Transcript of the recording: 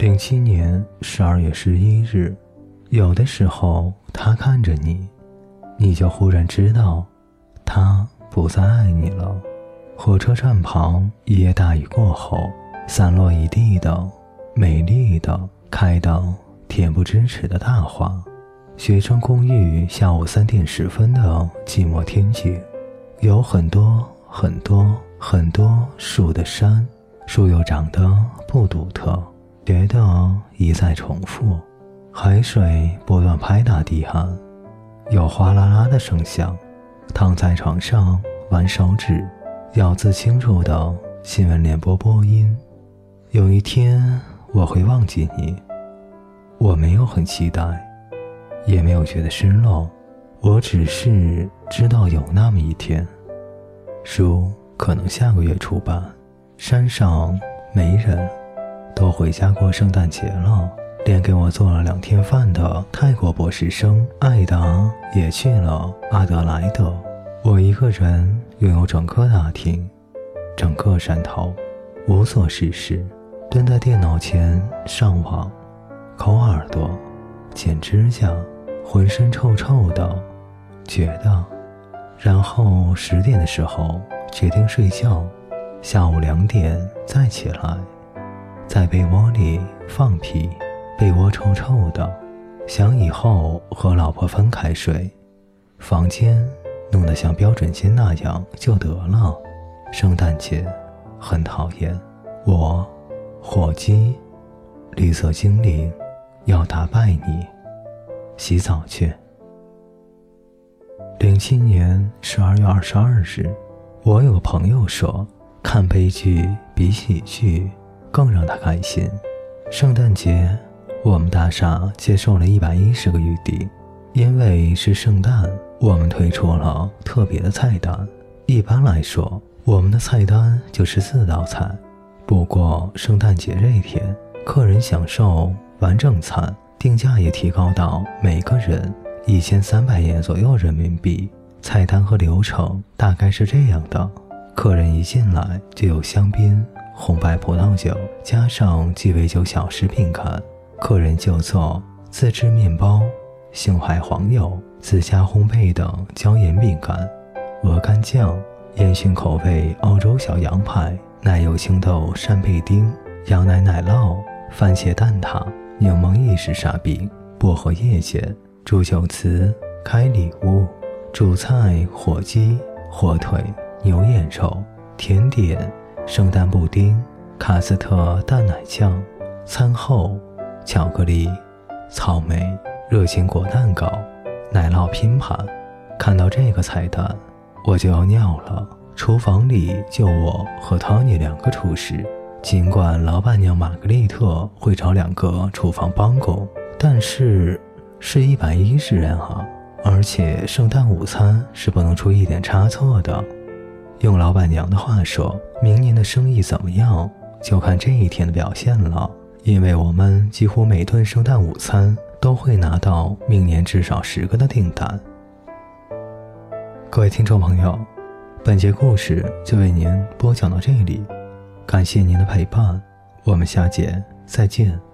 零七年十二月十一日，有的时候他看着你，你就忽然知道，他不再爱你了。火车站旁，一夜大雨过后，散落一地的美丽的开的恬不知耻的大花。学生公寓下午三点十分的寂寞天气，有很多很多很多树的山，树又长得不独特。觉得一再重复，海水不断拍打地岸，有哗啦啦的声响。躺在床上玩手指，咬字清楚的新闻联播播音。有一天我会忘记你，我没有很期待，也没有觉得失落，我只是知道有那么一天。书可能下个月出版，山上没人。都回家过圣诞节了，连给我做了两天饭的泰国博士生艾达也去了阿德莱德。我一个人拥有整个大厅，整个山头，无所事事，蹲在电脑前上网，抠耳朵，剪指甲，浑身臭臭的，觉得。然后十点的时候决定睡觉，下午两点再起来。在被窝里放屁，被窝臭臭的，想以后和老婆分开睡，房间弄得像标准间那样就得了。圣诞节很讨厌我，火鸡，绿色精灵，要打败你，洗澡去。零七年十二月二十二日，我有朋友说，看悲剧比喜剧。更让他开心。圣诞节，我们大厦接受了一百一十个预订，因为是圣诞，我们推出了特别的菜单。一般来说，我们的菜单就是四道菜。不过圣诞节这一天，客人享受完整餐，定价也提高到每个人一千三百元左右人民币。菜单和流程大概是这样的：客人一进来就有香槟。红白葡萄酒加上鸡尾酒小食品干，客人就做自制面包、杏海黄油自家烘焙的椒盐饼干、鹅肝酱、烟熏口味澳洲小羊排、奶油青豆扇贝丁、羊奶奶酪、番茄蛋挞、柠檬意式沙饼、薄荷叶卷、祝酒瓷开礼物、主菜火鸡、火腿、牛眼肉、甜点。圣诞布丁、卡斯特淡奶酱，餐后巧克力、草莓、热情果蛋糕、奶酪拼盘。看到这个菜单，我就要尿了。厨房里就我和汤尼两个厨师，尽管老板娘玛格丽特会找两个厨房帮工，但是是一百一十人啊，而且圣诞午餐是不能出一点差错的。用老板娘的话说，明年的生意怎么样，就看这一天的表现了。因为我们几乎每顿圣诞午餐都会拿到明年至少十个的订单。各位听众朋友，本节故事就为您播讲到这里，感谢您的陪伴，我们下节再见。